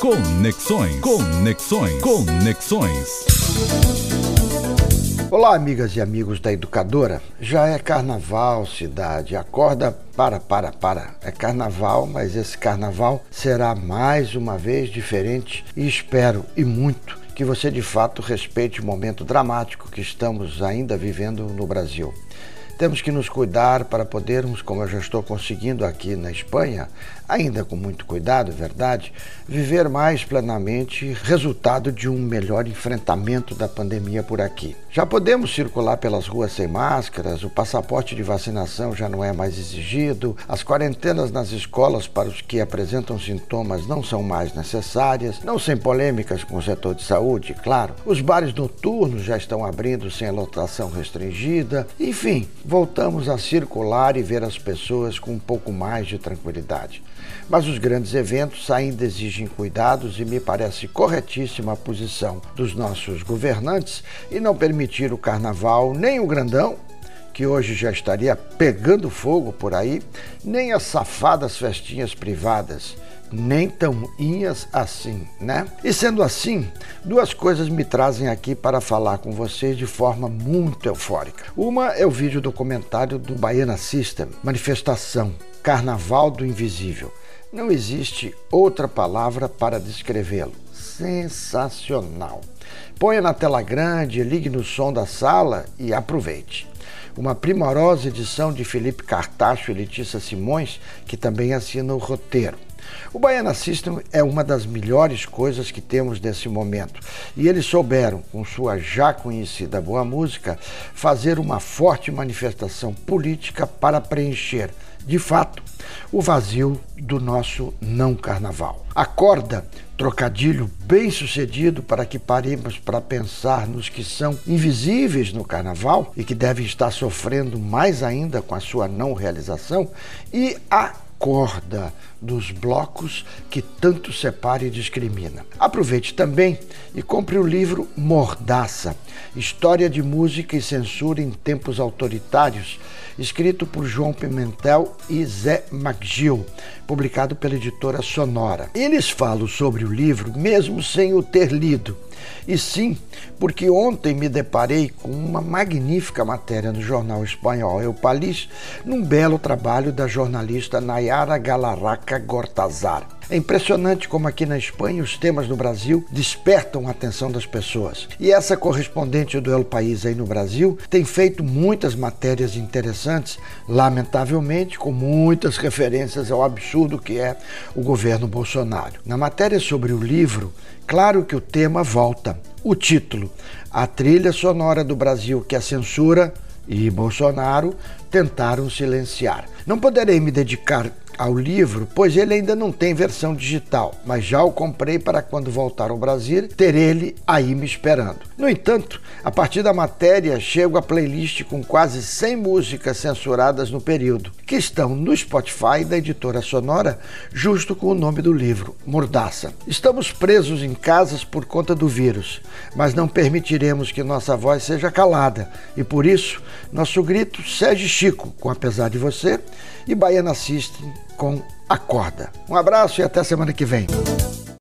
Conexões. Conexões. Conexões. Olá, amigas e amigos da Educadora. Já é carnaval, cidade. Acorda, para, para, para. É carnaval, mas esse carnaval será mais uma vez diferente e espero e muito que você de fato respeite o momento dramático que estamos ainda vivendo no Brasil. Temos que nos cuidar para podermos, como eu já estou conseguindo aqui na Espanha, ainda com muito cuidado, é verdade, viver mais plenamente resultado de um melhor enfrentamento da pandemia por aqui. Já podemos circular pelas ruas sem máscaras, o passaporte de vacinação já não é mais exigido, as quarentenas nas escolas para os que apresentam sintomas não são mais necessárias, não sem polêmicas com o setor de saúde, claro. Os bares noturnos já estão abrindo sem lotação restringida, enfim, voltamos a circular e ver as pessoas com um pouco mais de tranquilidade. Mas os grandes eventos ainda exigem cuidados e me parece corretíssima a posição dos nossos governantes e não permitir o carnaval nem o grandão que hoje já estaria pegando fogo por aí, nem as safadas festinhas privadas nem tão inhas assim, né? E sendo assim, duas coisas me trazem aqui para falar com vocês de forma muito eufórica. Uma é o vídeo documentário do Baiana System, Manifestação, Carnaval do Invisível. Não existe outra palavra para descrevê-lo. Sensacional. Ponha na tela grande, ligue no som da sala e aproveite uma primorosa edição de Felipe Cartacho e Letícia Simões, que também assina o roteiro. O Baiana System é uma das melhores coisas que temos nesse momento. E eles souberam, com sua já conhecida boa música, fazer uma forte manifestação política para preencher, de fato, o vazio do nosso não carnaval. Acorda, trocadilho bem sucedido para que paremos para pensar nos que são invisíveis no carnaval e que devem estar sofrendo mais ainda com a sua não realização, e a corda dos blocos que tanto separa e discrimina. Aproveite também e compre o livro Mordaça, História de Música e Censura em Tempos Autoritários, escrito por João Pimentel e Zé Magil, publicado pela editora Sonora. Eles falam sobre o livro mesmo sem o ter lido e sim, porque ontem me deparei com uma magnífica matéria no jornal espanhol El País, num belo trabalho da jornalista Nayara Galarraca Gortazar. É impressionante como aqui na Espanha os temas no Brasil despertam a atenção das pessoas. E essa correspondente do El País aí no Brasil tem feito muitas matérias interessantes, lamentavelmente com muitas referências ao absurdo que é o governo Bolsonaro. Na matéria sobre o livro, claro que o tema volta. O título: A trilha sonora do Brasil que a censura e Bolsonaro tentaram silenciar. Não poderei me dedicar ao livro, pois ele ainda não tem versão digital, mas já o comprei para quando voltar ao Brasil ter ele aí me esperando. No entanto, a partir da matéria chego a playlist com quase 100 músicas censuradas no período, que estão no Spotify da editora Sonora, justo com o nome do livro, Mordaça. Estamos presos em casas por conta do vírus, mas não permitiremos que nossa voz seja calada e por isso nosso grito segue Chico, com Apesar de Você, e Baiana System com Acorda. Um abraço e até semana que vem.